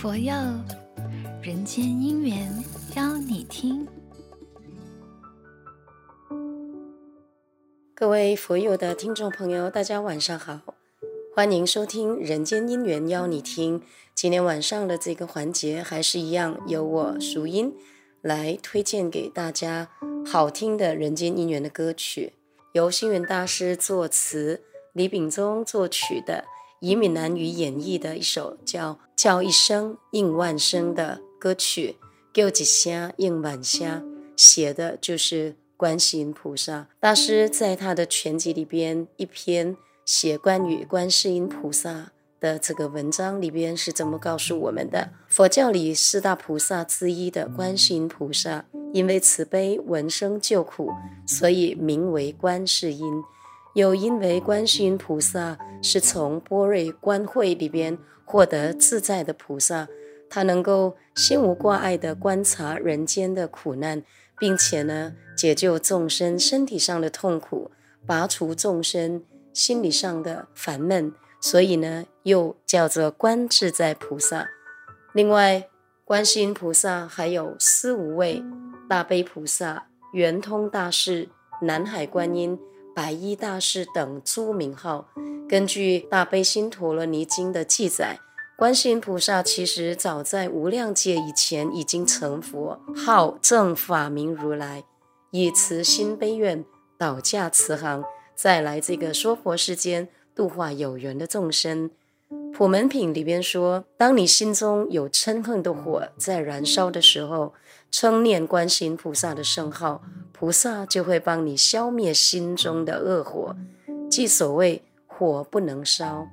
佛佑人间姻缘邀你听。各位佛佑的听众朋友，大家晚上好，欢迎收听《人间姻缘邀你听》。今天晚上的这个环节还是一样，由我熟音来推荐给大家好听的人间姻缘的歌曲，由星云大师作词，李秉宗作曲的。以闽南语演绎的一首叫《叫一声应万声》的歌曲，叫一声应万声，写的就是观世音菩萨大师在他的全集里边一篇写关于观世音菩萨的这个文章里边是这么告诉我们的：佛教里四大菩萨之一的观世音菩萨，因为慈悲闻声救苦，所以名为观世音。又因为观世音菩萨是从波瑞观慧里边获得自在的菩萨，他能够心无挂碍地观察人间的苦难，并且呢解救众生身体上的痛苦，拔除众生心理上的烦闷，所以呢又叫做观自在菩萨。另外，观世音菩萨还有思无畏、大悲菩萨、圆通大士、南海观音。白衣大士等诸名号，根据《大悲心陀罗尼经》的记载，观世音菩萨其实早在无量劫以前已经成佛，号正法明如来，以慈心悲愿倒驾慈航，再来这个娑婆世间度化有缘的众生。普门品里边说，当你心中有嗔恨的火在燃烧的时候，称念观世音菩萨的圣号。菩萨就会帮你消灭心中的恶火，即所谓火不能烧，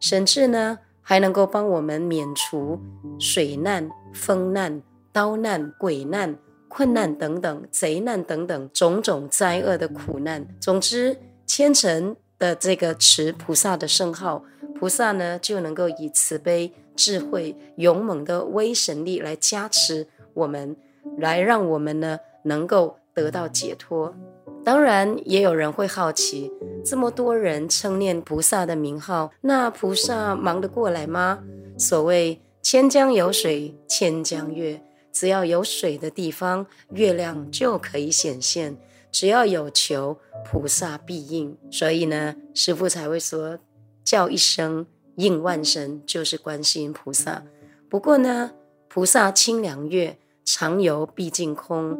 甚至呢还能够帮我们免除水难、风难、刀难、鬼难、困难等等贼难等等种种灾厄的苦难。总之，虔诚的这个持菩萨的圣号，菩萨呢就能够以慈悲、智慧、勇猛的威神力来加持我们，来让我们呢能够。得到解脱，当然也有人会好奇，这么多人称念菩萨的名号，那菩萨忙得过来吗？所谓千江有水千江月，只要有水的地方，月亮就可以显现；只要有求，菩萨必应。所以呢，师父才会说，叫一声应万声，就是观世音菩萨。不过呢，菩萨清凉月，常游毕竟空。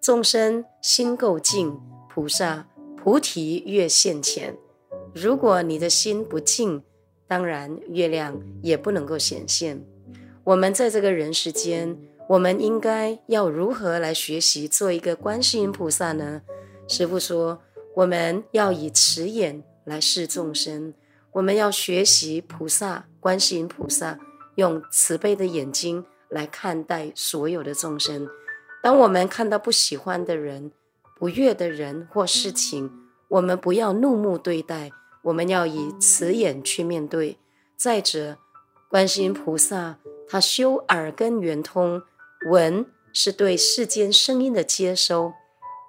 众生心够净，菩萨菩提月现前。如果你的心不净，当然月亮也不能够显现。我们在这个人世间，我们应该要如何来学习做一个观世音菩萨呢？师父说，我们要以慈眼来视众生，我们要学习菩萨观世音菩萨用慈悲的眼睛来看待所有的众生。当我们看到不喜欢的人、不悦的人或事情，我们不要怒目对待，我们要以慈眼去面对。再者，观世音菩萨他修耳根圆通，闻是对世间声音的接收，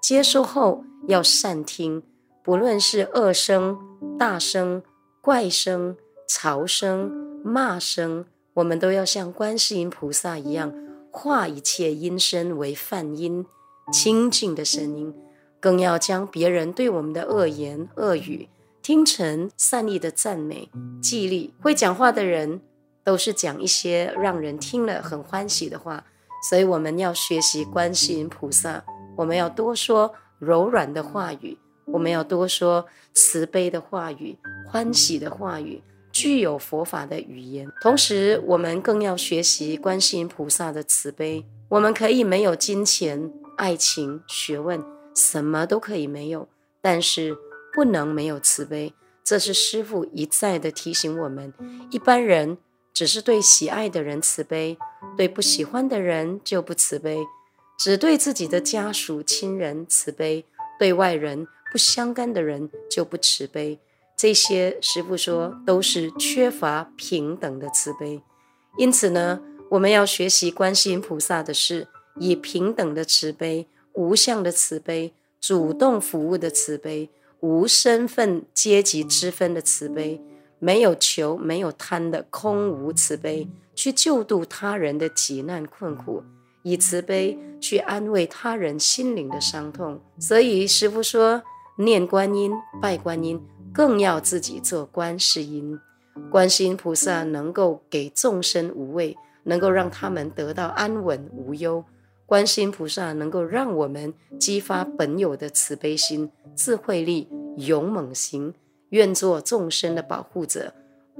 接收后要善听，不论是恶声、大声、怪声、吵声、骂声，我们都要像观世音菩萨一样。化一切音声为梵音，清净的声音，更要将别人对我们的恶言恶语听成善意的赞美、激励。会讲话的人都是讲一些让人听了很欢喜的话，所以我们要学习观世音菩萨，我们要多说柔软的话语，我们要多说慈悲的话语、欢喜的话语。具有佛法的语言，同时我们更要学习观世音菩萨的慈悲。我们可以没有金钱、爱情、学问，什么都可以没有，但是不能没有慈悲。这是师父一再的提醒我们。一般人只是对喜爱的人慈悲，对不喜欢的人就不慈悲；只对自己的家属、亲人慈悲，对外人不相干的人就不慈悲。这些师傅说都是缺乏平等的慈悲，因此呢，我们要学习观世音菩萨的是以平等的慈悲、无相的慈悲、主动服务的慈悲、无身份阶级之分的慈悲，没有求、没有贪的空无慈悲，去救度他人的急难困苦，以慈悲去安慰他人心灵的伤痛。所以师父说，念观音、拜观音，更要自己做观世音。观世音菩萨能够给众生无畏，能够让他们得到安稳无忧。观世音菩萨能够让我们激发本有的慈悲心、智慧力、勇猛心，愿做众生的保护者，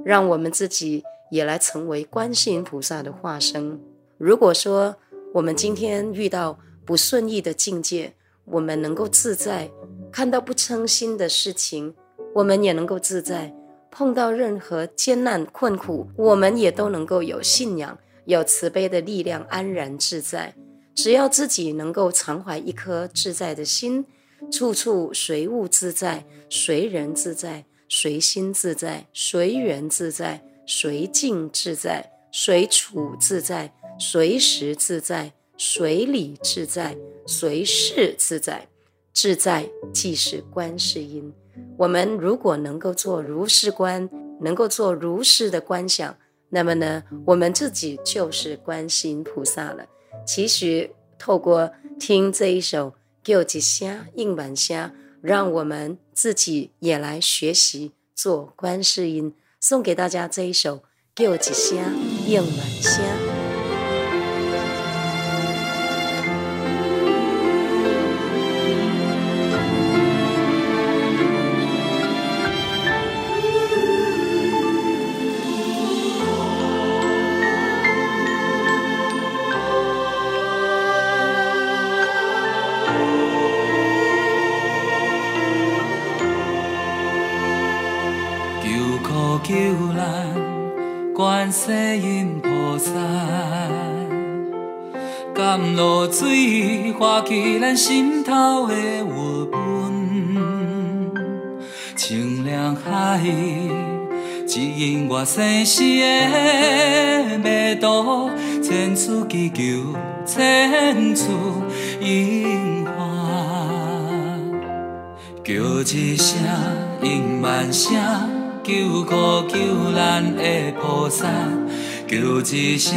让我们自己也来成为观世音菩萨的化身。如果说我们今天遇到不顺意的境界，我们能够自在；看到不称心的事情，我们也能够自在；碰到任何艰难困苦，我们也都能够有信仰、有慈悲的力量，安然自在。只要自己能够常怀一颗自在的心，处处随物自在，随人自在，随心自在，随缘自在，随境自在，随处自在，随时自在，随理自在，随事自在。自在即是观世音。我们如果能够做如是观，能够做如是的观想，那么呢，我们自己就是观世音菩萨了。其实，透过听这一首《叫一声应满声》，让我们自己也来学习做观世音。送给大家这一首《叫一声应满声》。求咱观世音菩萨，甘露水化去咱心头的郁闷，清凉海指引我生死的迷途，千处祈求，千处应还，叫一声应万声。求苦救难的菩萨，求一声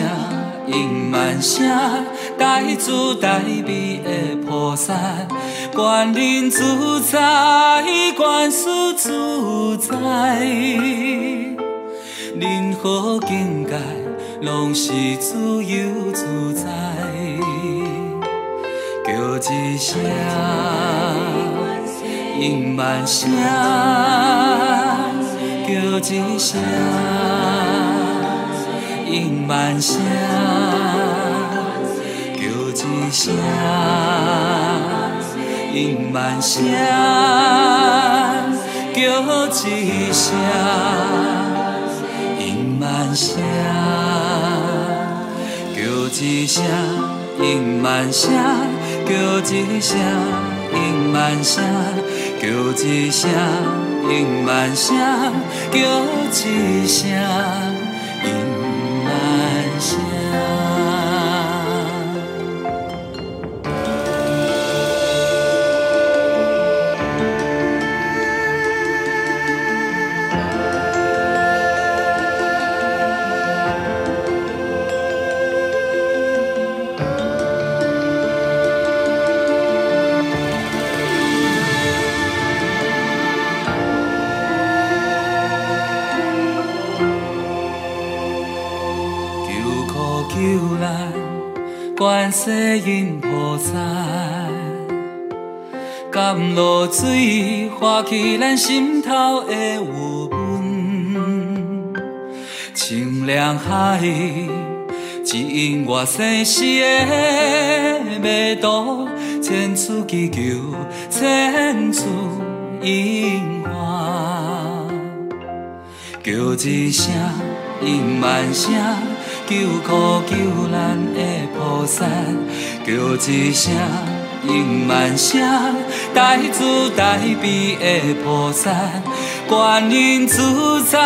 应万声，大慈大悲的菩萨，观音自在，观世自在，任何境界拢是自由自在，求一声应万声。叫一声应满声，叫一声应满声，叫一声应满声，叫一声应满声，叫一声应满声，叫一声。应满声，叫一声。观世音菩萨，甘露水化去咱心头的乌云，清凉海指引我生死的迷途，千次祈求，千次应还，叫一声应万声。求苦救难的菩萨，叫一声应万声，大慈大悲的菩萨，观音自在，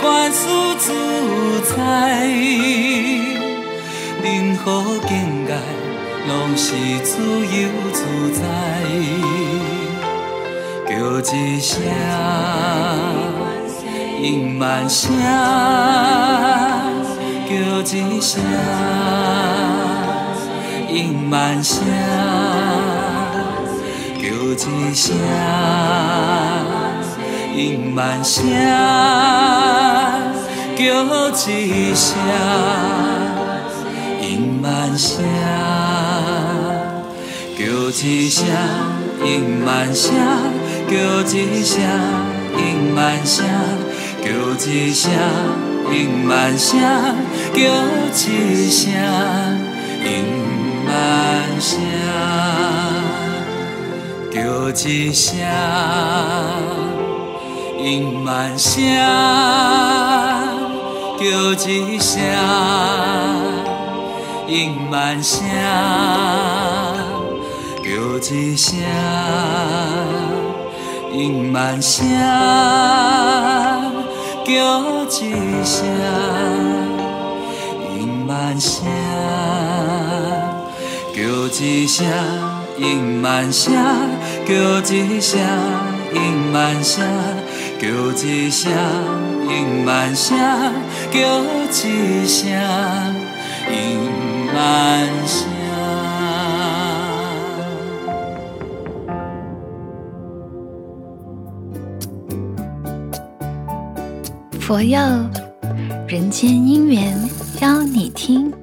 观世自在，任何境界拢是自由自在，叫一声。应万声，叫一声，应满声，叫一声，应满声，叫一声，应满声，叫一声，应满声，叫一声，应满声。叫一声，应满声，叫一声，应满声，叫一声，应满声，叫一声，应满声，叫一声，应满声。叫一声，应满声；叫一声，应满声；叫一声，应满声；叫一声，应满声；叫一声，应满声。佛佑人间姻缘邀你听。